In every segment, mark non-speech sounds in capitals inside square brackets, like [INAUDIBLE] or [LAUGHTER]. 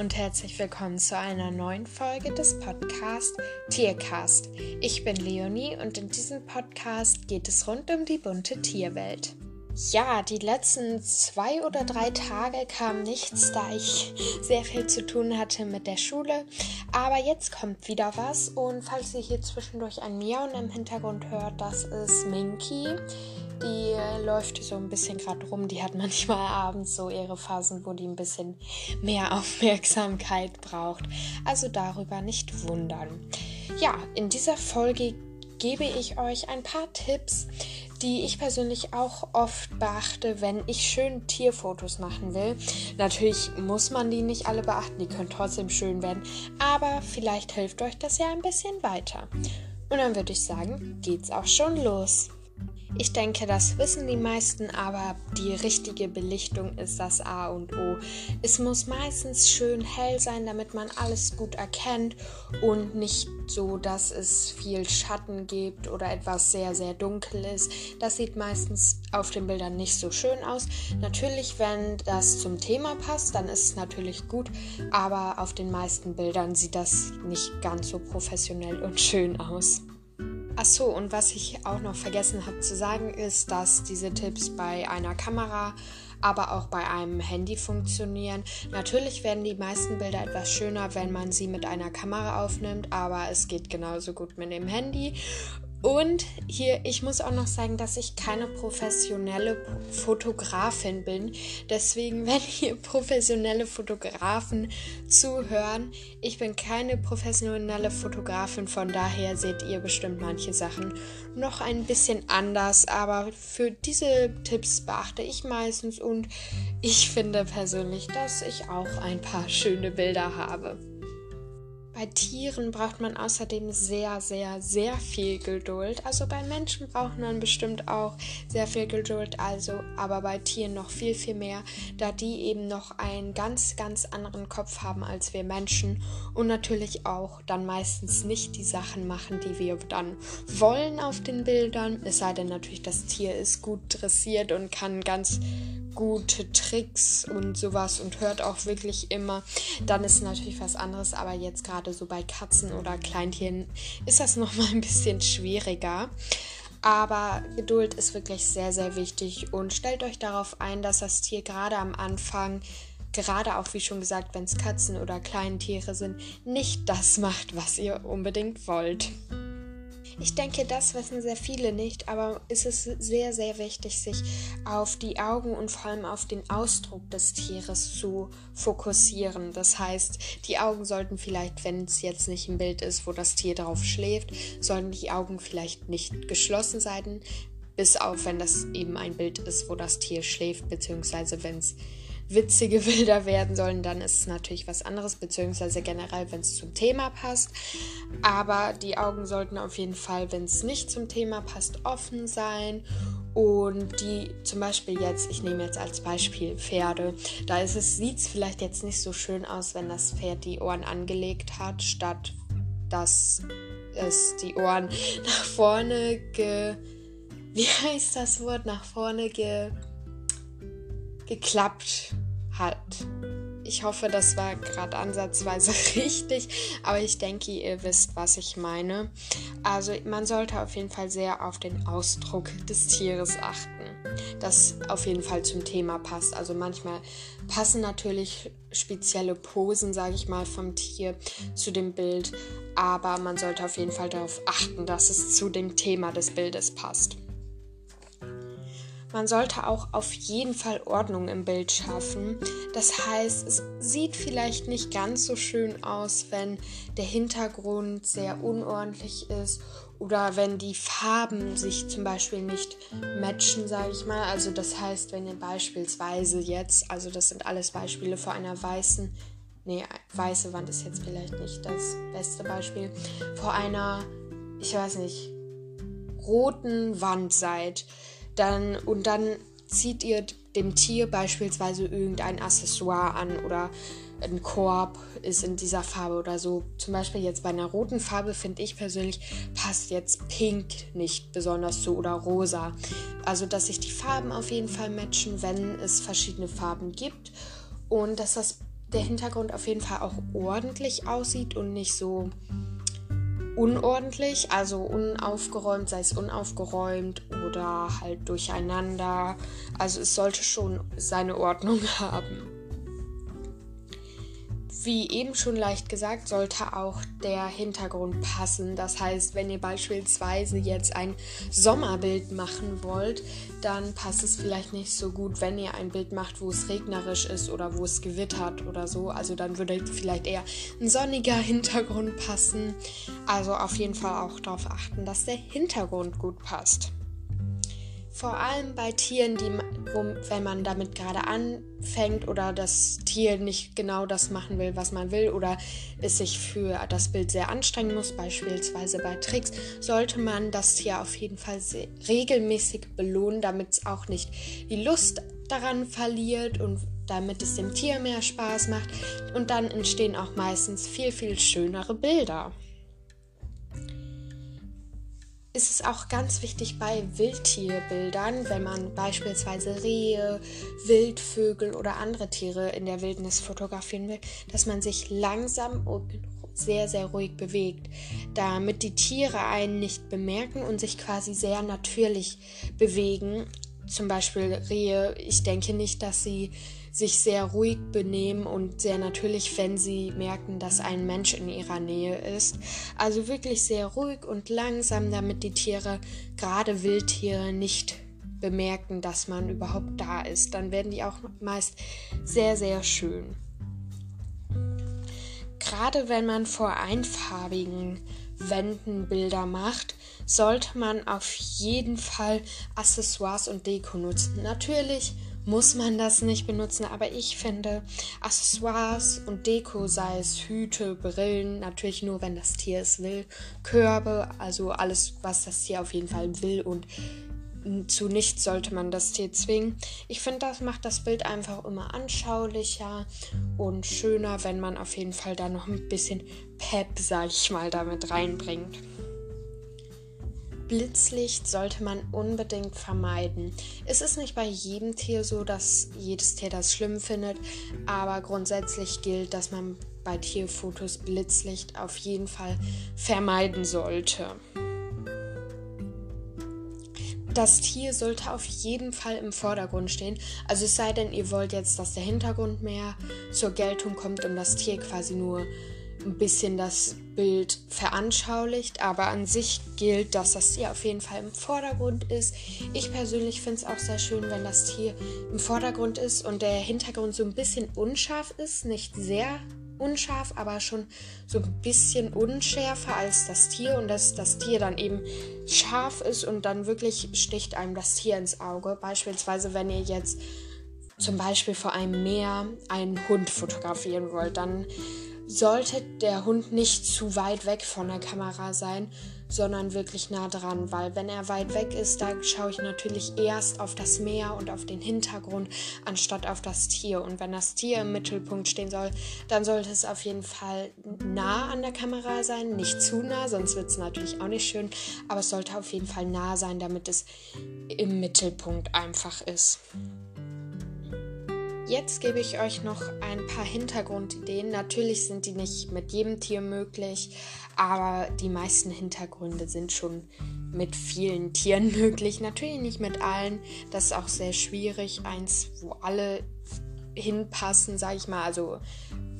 und herzlich willkommen zu einer neuen Folge des Podcasts Tiercast. Ich bin Leonie und in diesem Podcast geht es rund um die bunte Tierwelt. Ja, die letzten zwei oder drei Tage kam nichts, da ich [LAUGHS] sehr viel zu tun hatte mit der Schule. Aber jetzt kommt wieder was und falls ihr hier zwischendurch ein Miauen im Hintergrund hört, das ist Minky. Die läuft so ein bisschen gerade rum. Die hat manchmal [LAUGHS] abends so ihre Phasen, wo die ein bisschen mehr [LAUGHS] Aufmerksamkeit braucht. Also darüber nicht wundern. Ja, in dieser Folge gebe ich euch ein paar Tipps, die ich persönlich auch oft beachte, wenn ich schön Tierfotos machen will. Natürlich muss man die nicht alle beachten, die können trotzdem schön werden, aber vielleicht hilft euch das ja ein bisschen weiter. Und dann würde ich sagen, geht's auch schon los. Ich denke, das wissen die meisten, aber die richtige Belichtung ist das A und O. Es muss meistens schön hell sein, damit man alles gut erkennt und nicht so, dass es viel Schatten gibt oder etwas sehr, sehr dunkel ist. Das sieht meistens auf den Bildern nicht so schön aus. Natürlich, wenn das zum Thema passt, dann ist es natürlich gut, aber auf den meisten Bildern sieht das nicht ganz so professionell und schön aus. Achso, und was ich auch noch vergessen habe zu sagen, ist, dass diese Tipps bei einer Kamera, aber auch bei einem Handy funktionieren. Natürlich werden die meisten Bilder etwas schöner, wenn man sie mit einer Kamera aufnimmt, aber es geht genauso gut mit dem Handy. Und hier, ich muss auch noch sagen, dass ich keine professionelle Fotografin bin. Deswegen, [LAUGHS] wenn hier professionelle Fotografen zuhören, ich bin keine professionelle Fotografin. Von daher seht ihr bestimmt manche Sachen noch ein bisschen anders. Aber für diese Tipps beachte ich meistens und ich finde persönlich, dass ich auch ein paar schöne Bilder habe. Bei Tieren braucht man außerdem sehr, sehr, sehr viel Geduld. Also bei Menschen braucht man bestimmt auch sehr viel Geduld, also aber bei Tieren noch viel, viel mehr, da die eben noch einen ganz, ganz anderen Kopf haben als wir Menschen und natürlich auch dann meistens nicht die Sachen machen, die wir dann wollen auf den Bildern. Es sei denn natürlich, das Tier ist gut dressiert und kann ganz gute Tricks und sowas und hört auch wirklich immer, dann ist natürlich was anderes. Aber jetzt gerade so bei Katzen oder Kleintieren ist das [LAUGHS] nochmal ein bisschen schwieriger. Aber Geduld ist wirklich sehr, sehr wichtig und stellt euch darauf ein, dass das Tier gerade am Anfang, gerade auch wie schon gesagt, wenn es Katzen oder Kleintiere sind, nicht das macht, was ihr unbedingt wollt. Ich denke, das wissen sehr viele nicht, aber es ist sehr, sehr wichtig, sich auf die Augen und vor allem auf den Ausdruck des Tieres zu fokussieren. Das heißt, die Augen sollten vielleicht, wenn es jetzt nicht ein Bild ist, wo das Tier drauf schläft, sollten die Augen vielleicht nicht geschlossen sein, bis auf wenn das eben ein Bild ist, wo das Tier schläft, beziehungsweise wenn es witzige [LAUGHS] Bilder werden sollen, dann ist es natürlich was anderes, beziehungsweise generell, wenn es zum Thema passt. Aber die Augen sollten auf jeden Fall, wenn es nicht zum Thema passt, offen sein. Und die zum Beispiel jetzt, ich nehme jetzt als Beispiel Pferde, da ist es, sieht es vielleicht jetzt nicht so schön aus, wenn das Pferd die Ohren angelegt hat, statt dass es die Ohren [LAUGHS] nach vorne ge. Wie [LAUGHS] heißt das Wort? Nach vorne ge geklappt hat. Ich hoffe, das war gerade ansatzweise [LAUGHS] richtig, aber ich denke, ihr wisst, was ich meine. Also man sollte auf jeden Fall sehr auf den Ausdruck des Tieres achten, das auf jeden Fall zum Thema passt. Also manchmal passen natürlich spezielle Posen, sage ich mal, vom Tier zu dem Bild, aber man sollte auf jeden Fall darauf achten, dass es zu dem Thema des Bildes passt. Man sollte auch auf jeden Fall Ordnung im Bild schaffen. Das heißt, es sieht vielleicht nicht ganz so schön aus, wenn der Hintergrund sehr unordentlich ist oder wenn die Farben sich zum Beispiel nicht matchen, sage ich mal. Also das heißt, wenn ihr beispielsweise jetzt, also das sind alles Beispiele vor einer weißen, nee, weiße Wand ist jetzt vielleicht nicht das beste Beispiel, vor einer, ich weiß nicht, roten Wand seid dann, und dann zieht ihr dem Tier beispielsweise irgendein Accessoire an oder ein Korb ist in dieser Farbe oder so. Zum Beispiel jetzt bei einer roten Farbe finde ich persönlich passt jetzt Pink nicht besonders zu oder rosa. Also dass sich die Farben auf jeden Fall matchen, wenn es verschiedene Farben gibt und dass das der Hintergrund auf jeden Fall auch ordentlich aussieht und nicht so unordentlich, also unaufgeräumt, sei es unaufgeräumt oder halt durcheinander. Also es sollte schon seine Ordnung [LAUGHS] haben. Wie eben schon leicht gesagt, sollte auch der Hintergrund passen. Das heißt, wenn ihr beispielsweise jetzt ein Sommerbild machen wollt, dann passt es vielleicht nicht so gut, wenn ihr ein Bild macht, wo es regnerisch ist oder wo es gewittert oder so. Also dann würde vielleicht eher ein sonniger Hintergrund passen. Also auf jeden Fall auch darauf achten, dass der Hintergrund gut passt. Vor allem bei Tieren, die, wo, wenn man damit gerade anfängt oder das Tier nicht genau das machen will, was man will oder es sich für das Bild sehr anstrengen muss, beispielsweise bei Tricks, sollte man das Tier auf jeden Fall regelmäßig belohnen, damit es auch nicht die Lust daran verliert und damit es dem Tier mehr Spaß macht. Und dann entstehen auch meistens viel, viel schönere Bilder ist es auch ganz wichtig bei Wildtierbildern, wenn man beispielsweise Rehe, Wildvögel oder andere Tiere in der Wildnis fotografieren will, dass man sich langsam und sehr, sehr ruhig bewegt, damit die Tiere einen nicht bemerken und sich quasi sehr natürlich bewegen. Zum Beispiel Rehe, ich denke nicht, dass sie sich sehr ruhig benehmen und sehr natürlich, wenn sie merken, dass ein Mensch in ihrer Nähe ist. Also wirklich sehr ruhig und langsam, damit die Tiere, gerade Wildtiere, nicht bemerken, dass man überhaupt da ist. Dann werden die auch meist sehr, sehr schön. Gerade wenn man vor einfarbigen Wänden Bilder macht, sollte man auf jeden Fall Accessoires und Deko nutzen. Natürlich muss man das nicht benutzen, aber ich finde Accessoires und Deko, sei es Hüte, Brillen, natürlich nur, wenn das Tier es will, Körbe, also alles, was das Tier auf jeden Fall will und zu nichts sollte man das Tier zwingen. Ich finde, das macht das Bild einfach immer anschaulicher und schöner, wenn man auf jeden Fall da noch ein bisschen Pep, sag ich mal, damit reinbringt. Blitzlicht sollte man unbedingt vermeiden. Es ist nicht bei jedem Tier so, dass jedes Tier das schlimm findet, aber grundsätzlich gilt, dass man bei Tierfotos Blitzlicht auf jeden Fall vermeiden sollte. Das Tier sollte auf jeden Fall im Vordergrund stehen. Also es sei denn, ihr wollt jetzt, dass der Hintergrund mehr zur Geltung kommt und das Tier quasi nur ein bisschen das Bild veranschaulicht, aber an sich gilt, dass das Tier auf jeden Fall im Vordergrund ist. Ich persönlich finde es auch sehr schön, wenn das Tier im Vordergrund ist und der Hintergrund so ein bisschen unscharf ist, nicht sehr unscharf, aber schon so ein bisschen unschärfer als das Tier und dass das Tier dann eben scharf ist und dann wirklich sticht einem das Tier ins Auge. Beispielsweise, wenn ihr jetzt zum Beispiel vor einem Meer einen Hund fotografieren wollt, dann sollte der Hund nicht zu weit weg von der Kamera sein, sondern wirklich nah dran, weil wenn er weit weg ist, da schaue ich natürlich erst auf das Meer und auf den Hintergrund, anstatt auf das Tier. Und wenn das Tier im Mittelpunkt stehen soll, dann sollte es auf jeden Fall nah an der Kamera sein, nicht zu nah, sonst wird es natürlich auch nicht schön, aber es sollte auf jeden Fall nah sein, damit es im Mittelpunkt einfach ist. Jetzt gebe ich euch noch ein paar Hintergrundideen. Natürlich sind die nicht mit jedem Tier möglich, aber die meisten Hintergründe sind schon mit vielen Tieren [LAUGHS] möglich. Natürlich nicht mit allen. Das ist auch sehr schwierig. Eins, wo alle hinpassen, sage ich mal. Also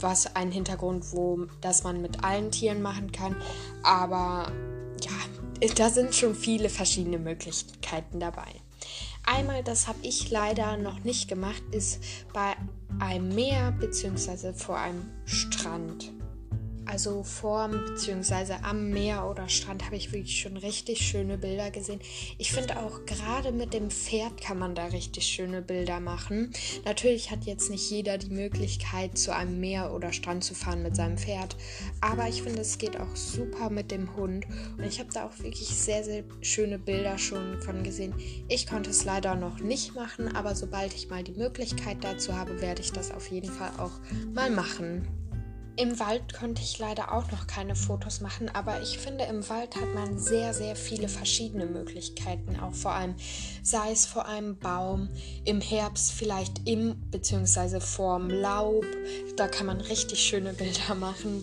was ein Hintergrund, wo das man mit allen Tieren machen kann. Aber ja, [LAUGHS] da sind schon viele verschiedene Möglichkeiten dabei. Einmal, das habe ich leider noch nicht gemacht, ist bei einem Meer bzw. vor einem Strand also vorm bzw. am Meer oder Strand habe ich wirklich schon richtig schöne Bilder gesehen. Ich finde auch gerade mit dem Pferd kann man da richtig schöne Bilder machen. Natürlich hat jetzt nicht jeder die Möglichkeit, zu einem Meer oder Strand zu fahren mit seinem Pferd, aber ich finde, es geht auch super mit dem Hund und ich habe da auch wirklich sehr, sehr schöne Bilder schon von gesehen. Ich konnte es leider noch nicht machen, aber sobald ich mal die Möglichkeit dazu habe, werde ich das auf jeden Fall auch mal machen. Im Wald konnte ich leider auch noch keine Fotos machen, aber ich finde, im Wald hat man sehr, sehr viele verschiedene Möglichkeiten, auch vor allem, sei es vor einem Baum, im Herbst vielleicht im bzw. vorm Laub, da kann man richtig schöne Bilder machen,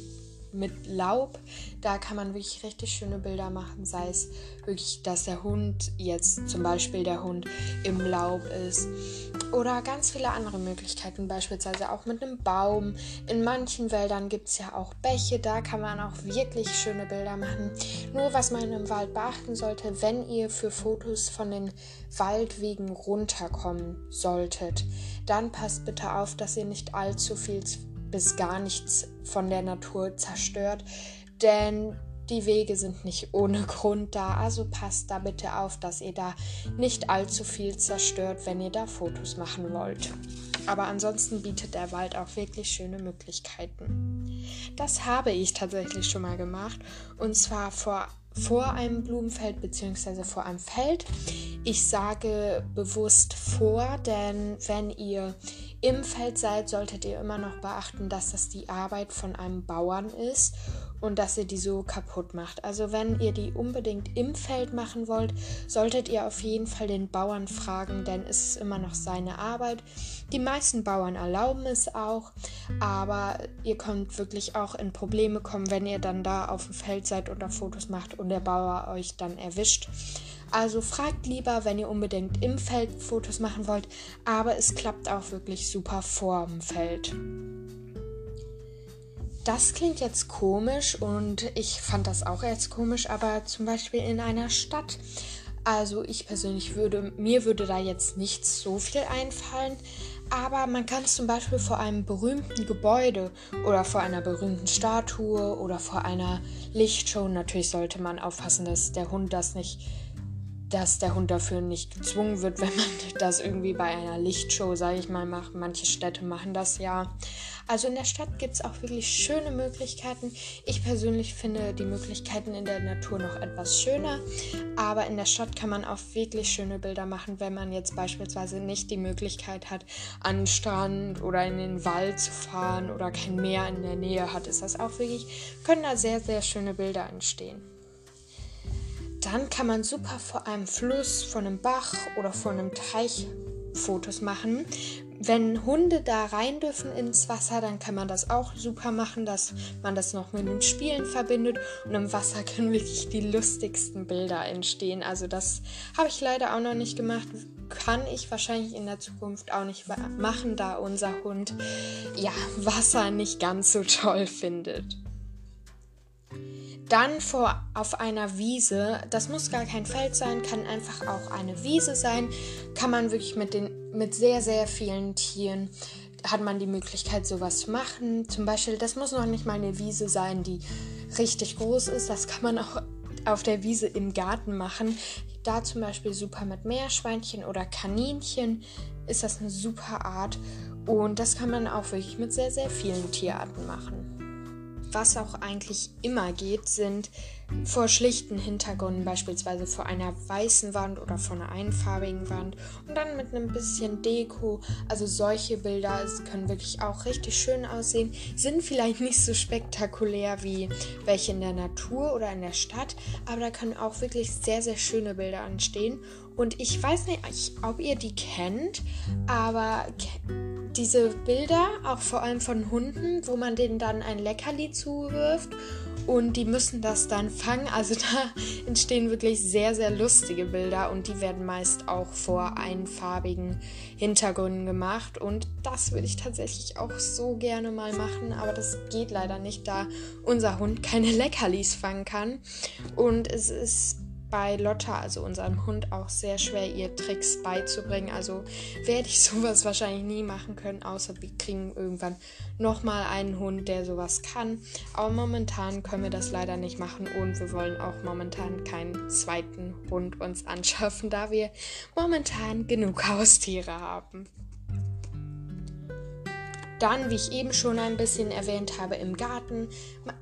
mit Laub. Da kann man wirklich richtig schöne Bilder machen, sei es wirklich, dass der Hund jetzt zum Beispiel der Hund im Laub ist. Oder ganz viele andere Möglichkeiten, beispielsweise auch mit einem Baum. In manchen Wäldern gibt es ja auch Bäche, da kann man auch wirklich schöne Bilder machen. Nur was man im Wald beachten sollte, wenn ihr für Fotos von den Waldwegen runterkommen solltet, dann passt bitte auf, dass ihr nicht allzu viel bis gar nichts von der Natur zerstört, denn die Wege sind nicht ohne Grund da, also passt da bitte auf, dass ihr da nicht allzu viel zerstört, wenn ihr da Fotos machen wollt. Aber ansonsten bietet der Wald auch wirklich schöne Möglichkeiten. Das habe ich tatsächlich schon mal gemacht und zwar vor vor einem Blumenfeld bzw. vor einem Feld. Ich sage bewusst vor, denn wenn ihr im Feld seid, solltet ihr immer noch beachten, dass das die Arbeit von einem Bauern ist und dass ihr die so kaputt macht. Also wenn ihr die unbedingt im Feld machen wollt, solltet ihr auf jeden Fall den Bauern fragen, denn es ist immer noch seine Arbeit. Die meisten Bauern erlauben es auch, aber ihr könnt wirklich auch in Probleme kommen, wenn ihr dann da auf dem Feld seid und da Fotos macht und der Bauer euch dann erwischt. Also fragt lieber, wenn ihr unbedingt im Feld Fotos machen wollt, aber es klappt auch wirklich super vor dem Feld. Das klingt jetzt komisch und ich fand das auch jetzt komisch, aber zum Beispiel in einer Stadt. Also ich persönlich würde, mir würde da jetzt nicht so viel einfallen, aber man kann es zum Beispiel vor einem berühmten Gebäude oder vor einer berühmten Statue oder vor einer Lichtshow. Natürlich sollte man aufpassen, dass der Hund das nicht dass der Hund dafür nicht gezwungen wird, [LAUGHS] wenn man das irgendwie bei einer Lichtshow, sage ich mal, macht. Manche Städte machen das ja. Also in der Stadt gibt es auch wirklich schöne Möglichkeiten. Ich persönlich finde die Möglichkeiten in der Natur noch etwas schöner, aber in der Stadt kann man auch wirklich schöne Bilder machen, wenn man jetzt beispielsweise nicht die Möglichkeit hat, an den Strand oder in den Wald zu fahren oder kein Meer in der Nähe hat. Ist das auch wirklich, können da sehr, sehr schöne Bilder entstehen. Dann kann man super vor einem Fluss, vor einem Bach oder vor einem Teich Fotos machen. Wenn Hunde da rein dürfen ins Wasser, dann kann man das auch super machen, dass man das noch mit den Spielen verbindet. Und im Wasser [LAUGHS] können wirklich die lustigsten Bilder entstehen. Also das habe ich leider auch noch nicht gemacht. Kann ich wahrscheinlich in der Zukunft auch nicht machen, da unser Hund ja Wasser nicht ganz so toll findet. Dann vor, auf einer Wiese, das muss gar kein Feld sein, kann einfach auch eine Wiese sein, kann man wirklich mit, den, mit sehr, sehr vielen Tieren, hat man die Möglichkeit, sowas zu machen. Zum Beispiel, das muss noch nicht mal eine Wiese sein, die richtig groß ist, das kann man auch auf der Wiese im Garten machen. Da zum Beispiel super mit Meerschweinchen oder Kaninchen ist das eine super Art. Und das kann man auch wirklich mit sehr, sehr vielen Tierarten machen was auch eigentlich immer geht, sind vor schlichten Hintergründen, beispielsweise vor einer weißen Wand oder vor einer einfarbigen Wand und dann mit einem bisschen Deko. Also solche Bilder können wirklich auch richtig schön aussehen, sind vielleicht nicht so spektakulär wie welche in der Natur oder in der Stadt, aber da können auch wirklich sehr, sehr schöne Bilder entstehen. Und ich weiß nicht, ob ihr die kennt, aber diese Bilder, auch vor allem von Hunden, wo man denen dann ein Leckerli zuwirft und die müssen das dann fangen. Also [LAUGHS] da entstehen wirklich sehr, sehr lustige Bilder und die werden meist auch vor einfarbigen Hintergründen gemacht. Und das würde ich tatsächlich auch so gerne mal machen, aber das geht leider nicht, da unser Hund keine [LAUGHS] Leckerlis fangen kann. Und es ist bei Lotta, also unserem Hund, auch sehr schwer, ihr Tricks beizubringen. Also werde ich [LAUGHS] sowas wahrscheinlich nie machen können, außer wir kriegen irgendwann nochmal einen Hund, der sowas kann. Aber momentan können wir das leider nicht machen und wir wollen auch momentan keinen zweiten Hund uns anschaffen, da wir momentan genug [LAUGHS] Haustiere haben. Dann, wie ich eben schon ein bisschen erwähnt habe, im Garten.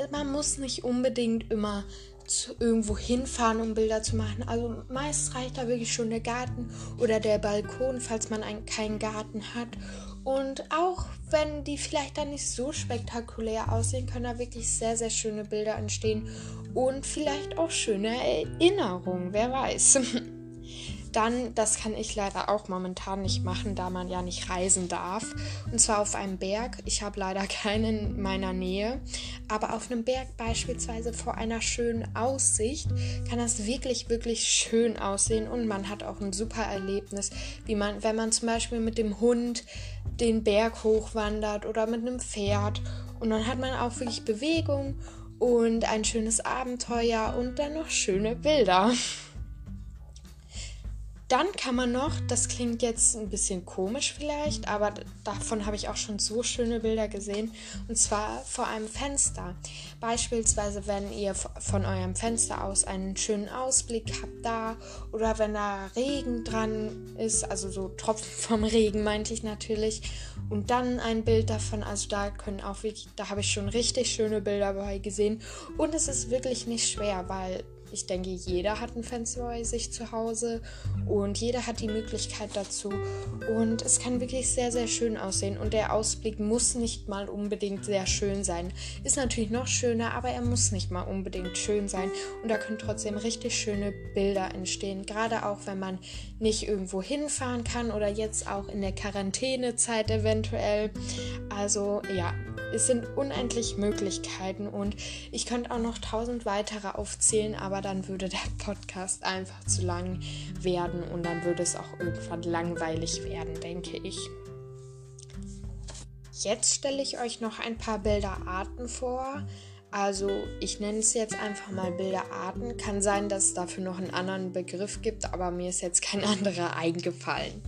Man, muss nicht unbedingt immer überhaupt irgendwo hinfahren, um Bilder zu machen. Also meist reicht da wirklich schon der Garten oder der Balkon, falls man einen, keinen Garten hat. Und auch wenn die vielleicht dann nicht so spektakulär aussehen, können da wirklich sehr, sehr schöne Bilder entstehen und vielleicht auch schöne Erinnerungen, wer weiß. [LAUGHS] Dann, das kann ich leider auch momentan nicht machen, da man ja nicht reisen darf. Und zwar auf einem Berg. Ich habe leider [LAUGHS] keinen in meiner Nähe. Aber auf einem Berg beispielsweise vor einer schönen Aussicht kann das wirklich, wirklich schön aussehen. Und man hat auch ein super Erlebnis, wie man, wenn man zum Beispiel mit dem Hund den Berg hochwandert oder mit einem Pferd. Und dann hat man auch wirklich Bewegung und ein schönes Abenteuer und dann noch schöne Bilder. [LAUGHS] Dann kann man noch, das klingt jetzt ein bisschen komisch vielleicht, aber davon habe ich auch schon so schöne Bilder gesehen, und zwar vor einem Fenster. Beispielsweise, wenn ihr von eurem Fenster aus einen schönen Ausblick habt da oder wenn da Regen dran ist, also so Tropfen [LAUGHS] vom Regen meinte ich natürlich, und dann ein Bild davon, also da können auch wirklich, da habe ich schon richtig schöne Bilder dabei gesehen und es ist wirklich nicht schwer, weil ich denke, jeder hat ein Fenster bei sich zu Hause und jeder hat die Möglichkeit dazu. Und es kann wirklich sehr, sehr schön aussehen. Und der Ausblick muss nicht mal unbedingt sehr schön sein. Ist natürlich noch schöner, aber er muss nicht mal unbedingt schön sein. Und da können trotzdem richtig schöne Bilder entstehen. Gerade auch, wenn man nicht irgendwo hinfahren kann oder jetzt auch in der Quarantänezeit eventuell. Also ja, es sind unendlich Möglichkeiten und ich könnte auch noch tausend weitere aufzählen, aber dann würde der Podcast einfach zu lang werden und dann würde es auch irgendwann langweilig werden, denke ich. Jetzt stelle ich euch noch ein paar Bilderarten vor. Also ich nenne es jetzt einfach mal Bilderarten. Kann sein, dass es dafür noch einen anderen Begriff gibt, aber mir ist jetzt kein [LAUGHS] anderer eingefallen.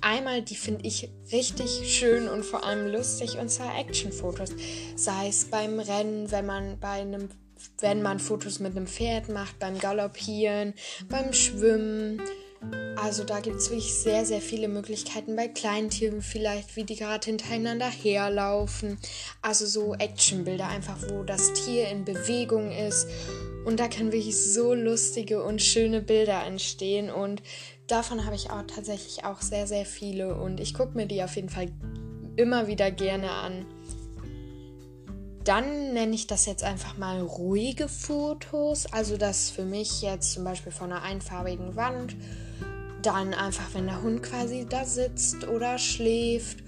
Einmal, die finde ich richtig schön und vor allem lustig, und zwar Actionfotos. Sei es beim Rennen, wenn man bei einem wenn man Fotos mit einem Pferd macht, beim Galoppieren, beim Schwimmen. Also da gibt es wirklich sehr, sehr viele Möglichkeiten bei Kleintieren vielleicht, wie die gerade hintereinander herlaufen. Also so Actionbilder einfach, wo das Tier in Bewegung ist. Und da können wirklich so lustige und schöne Bilder entstehen. Und davon habe ich auch tatsächlich auch sehr, sehr viele. Und ich gucke mir die auf jeden Fall immer wieder gerne an. Dann nenne ich das jetzt einfach mal ruhige Fotos. Also das für mich jetzt zum Beispiel von einer einfarbigen Wand. Dann einfach, wenn der Hund quasi da sitzt oder schläft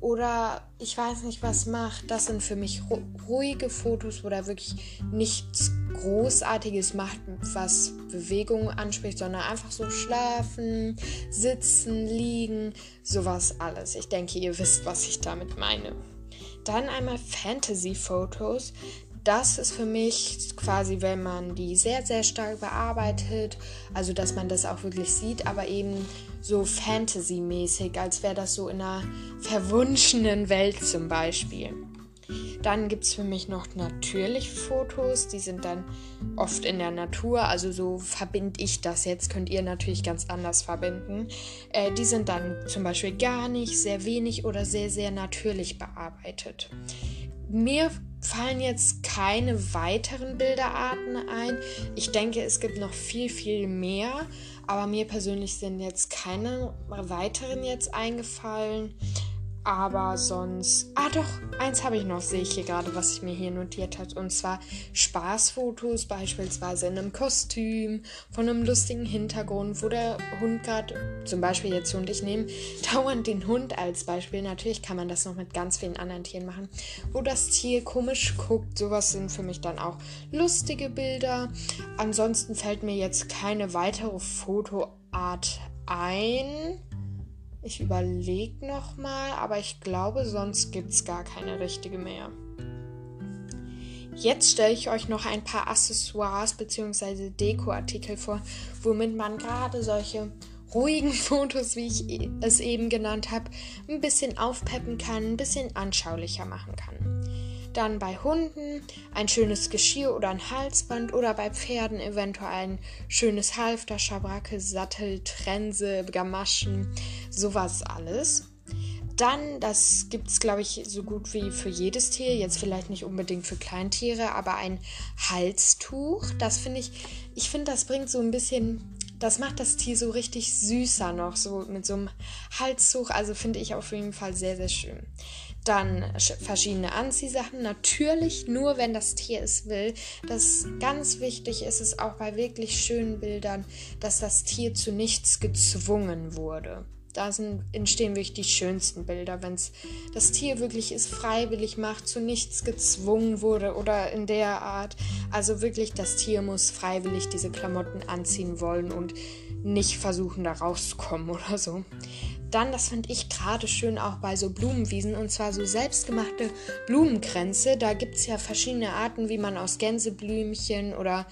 oder ich weiß nicht, was macht. Das sind für mich ru ruhige Fotos, wo da wirklich nichts Großartiges macht, was Bewegungen anspricht, sondern einfach so schlafen, sitzen, liegen, sowas alles. Ich denke, ihr wisst, was ich damit meine. Dann einmal Fantasy-Fotos. Das ist für mich quasi, wenn man die sehr, sehr stark bearbeitet, also dass man das auch wirklich sieht, aber eben so Fantasy-mäßig, als wäre das so in einer verwunschenen Welt zum Beispiel. Dann gibt es für mich noch natürlich Fotos, die sind dann oft in der Natur, also so verbinde ich das jetzt, könnt ihr natürlich ganz anders verbinden. Äh, die sind dann zum Beispiel gar nicht, sehr wenig oder sehr, sehr natürlich bearbeitet. Mir fallen jetzt keine weiteren Bilderarten ein. Ich denke, es gibt noch viel, viel mehr, aber mir persönlich sind jetzt keine weiteren jetzt eingefallen. Aber sonst. Ah, doch, eins habe ich noch, sehe ich hier gerade, was ich mir hier notiert habe. Und zwar Spaßfotos, beispielsweise in einem Kostüm, von einem lustigen Hintergrund, wo der Hund gerade, zum Beispiel jetzt Hund, ich nehme [LAUGHS] dauernd den Hund als Beispiel. Natürlich kann man das noch mit ganz vielen anderen Tieren machen, wo das Tier komisch guckt. Sowas sind für mich dann auch lustige Bilder. Ansonsten fällt mir jetzt keine weitere Fotoart ein. Ich überlege nochmal, aber ich glaube, sonst gibt es gar keine richtige mehr. Jetzt stelle ich euch noch ein paar Accessoires bzw. Dekoartikel vor, womit man gerade solche ruhigen [LAUGHS] Fotos, wie ich e-, es eben genannt habe, ein bisschen aufpeppen kann, ein bisschen anschaulicher machen kann. Dann bei Hunden ein schönes Geschirr oder ein Halsband oder bei Pferden eventuell ein schönes Halfter, Schabracke, Sattel, Trense, Gamaschen, sowas alles. Dann, das gibt es, glaube ich, so gut wie für jedes Tier. Jetzt vielleicht nicht unbedingt für Kleintiere, aber ein Halstuch. Das finde ich, ich finde, das bringt so ein bisschen das macht das Tier so richtig süßer noch, so mit so einem Halstuch. Also finde ich auf jeden Fall sehr, sehr schön. Dann verschiedene Anziehsachen. Natürlich nur, wenn das Tier es will. Das ganz wichtig ist es auch bei wirklich schönen Bildern, dass das Tier zu nichts gezwungen wurde. Da sind, entstehen wirklich die schönsten Bilder, wenn das Tier wirklich es freiwillig macht, zu nichts gezwungen wurde oder in der Art. Also wirklich, das Tier muss freiwillig diese Klamotten anziehen wollen und nicht versuchen, da rauszukommen [LAUGHS] oder so. Dann, das finde ich gerade schön auch bei so Blumenwiesen und zwar so selbstgemachte Blumenkränze. Da gibt es ja verschiedene Arten, wie man aus Gänseblümchen oder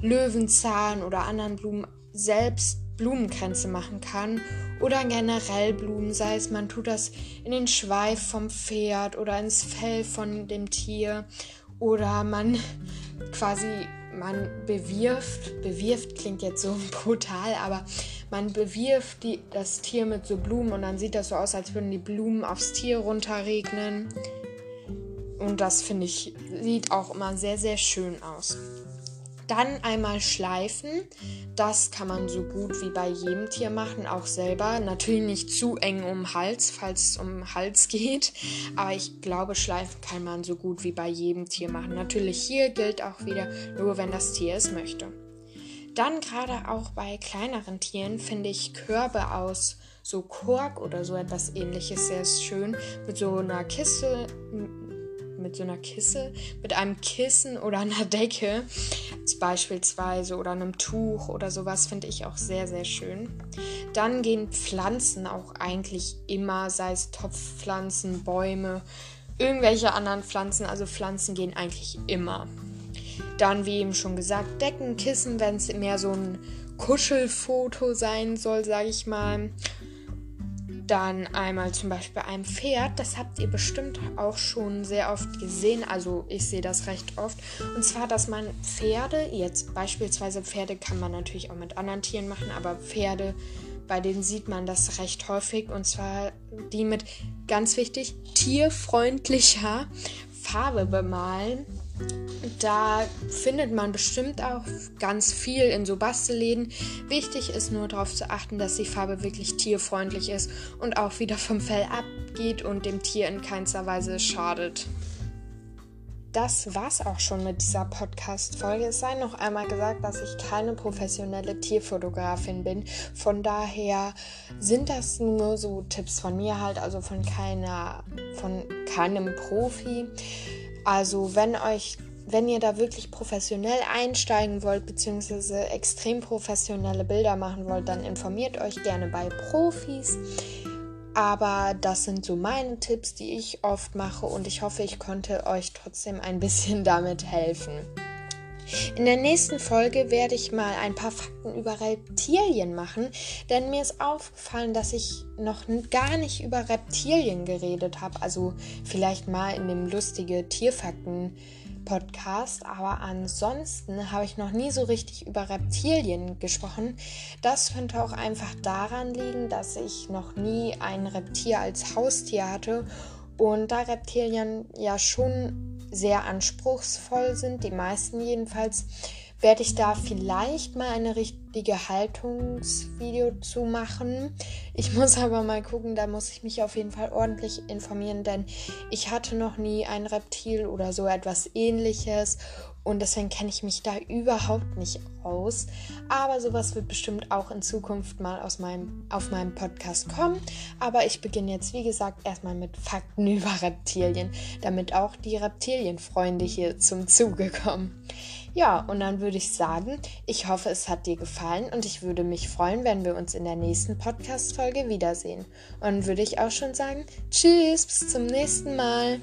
Löwenzahn oder anderen Blumen selbst Blumenkränze machen kann oder generell Blumen, sei es man tut das in den Schweif vom Pferd oder ins Fell von dem Tier oder man [LAUGHS] quasi man bewirft, bewirft klingt jetzt so [LAUGHS] brutal, aber man bewirft die, das Tier mit so Blumen und dann sieht das so aus, als würden die Blumen aufs Tier runterregnen. Und das finde ich, sieht auch immer sehr, sehr schön aus. Dann einmal schleifen. Das kann man so gut wie bei jedem Tier machen, auch selber. Natürlich nicht zu eng um den Hals, falls es um den Hals geht. Aber ich glaube, schleifen kann man so gut wie bei jedem Tier machen. Natürlich hier gilt auch wieder nur, wenn das Tier es möchte. Dann gerade auch bei kleineren Tieren finde ich Körbe aus so Kork oder so etwas ähnliches sehr schön. Mit so einer Kiste, mit so einer Kisse, mit einem Kissen oder einer Decke beispielsweise oder einem Tuch oder sowas finde ich auch sehr, sehr schön. Dann gehen Pflanzen auch eigentlich immer, sei es Topfpflanzen, Bäume, irgendwelche anderen Pflanzen, also Pflanzen gehen eigentlich immer. Dann, wie eben schon gesagt, Decken, Kissen, wenn es mehr so ein Kuschelfoto sein soll, sage ich mal. Dann einmal zum Beispiel ein Pferd. Das habt ihr bestimmt auch schon sehr oft gesehen. Also ich sehe das recht oft. Und zwar, dass man Pferde, jetzt beispielsweise Pferde kann man natürlich auch mit anderen Tieren machen, aber Pferde, bei denen sieht man das recht häufig. Und zwar die mit, ganz wichtig, tierfreundlicher Farbe bemalen. Da findet man bestimmt auch ganz viel in so Bastelläden. Wichtig ist nur darauf zu achten, dass die Farbe wirklich tierfreundlich ist und auch wieder vom Fell abgeht und dem Tier in keinster Weise schadet. Das war's auch schon mit dieser Podcast-Folge. Es sei noch einmal gesagt, dass ich keine professionelle Tierfotografin bin. Von daher sind das nur so Tipps von mir halt, also von keiner, von keinem Profi. Also wenn euch, wenn ihr da wirklich professionell einsteigen wollt, beziehungsweise extrem professionelle Bilder machen wollt, dann informiert euch gerne bei Profis. Aber das sind so meine Tipps, die ich oft mache und ich hoffe, ich konnte euch trotzdem ein bisschen [LAUGHS] damit helfen. In der nächsten Folge werde ich mal ein paar Fakten über Reptilien machen, denn mir ist aufgefallen, dass ich noch gar nicht über Reptilien geredet habe. Also vielleicht mal in dem lustige Tierfakten Podcast, aber ansonsten habe ich noch nie so richtig über Reptilien gesprochen. Das könnte auch einfach daran liegen, dass ich noch nie ein Reptil als Haustier hatte und da Reptilien ja schon sehr anspruchsvoll sind, die meisten jedenfalls, werde ich da vielleicht mal eine richtige Haltungsvideo zu machen. Ich [LAUGHS] muss aber mal gucken, da muss ich mich auf jeden Fall ordentlich informieren, denn ich hatte noch nie ein Reptil oder so etwas ähnliches und deswegen kenne ich mich da überhaupt nicht aus. Aber sowas wird bestimmt auch in Zukunft mal aus meinem, auf meinem Podcast kommen. Aber ich beginne jetzt, wie gesagt, erstmal mit Fakten [LAUGHS] über Reptilien, damit auch die Reptilienfreunde hier zum Zuge kommen. Ja, und dann würde ich sagen, ich hoffe, es hat dir gefallen und ich würde mich freuen, wenn wir uns in der nächsten Podcast-Folge wiedersehen. Und würde ich auch schon sagen, tschüss, bis zum nächsten Mal.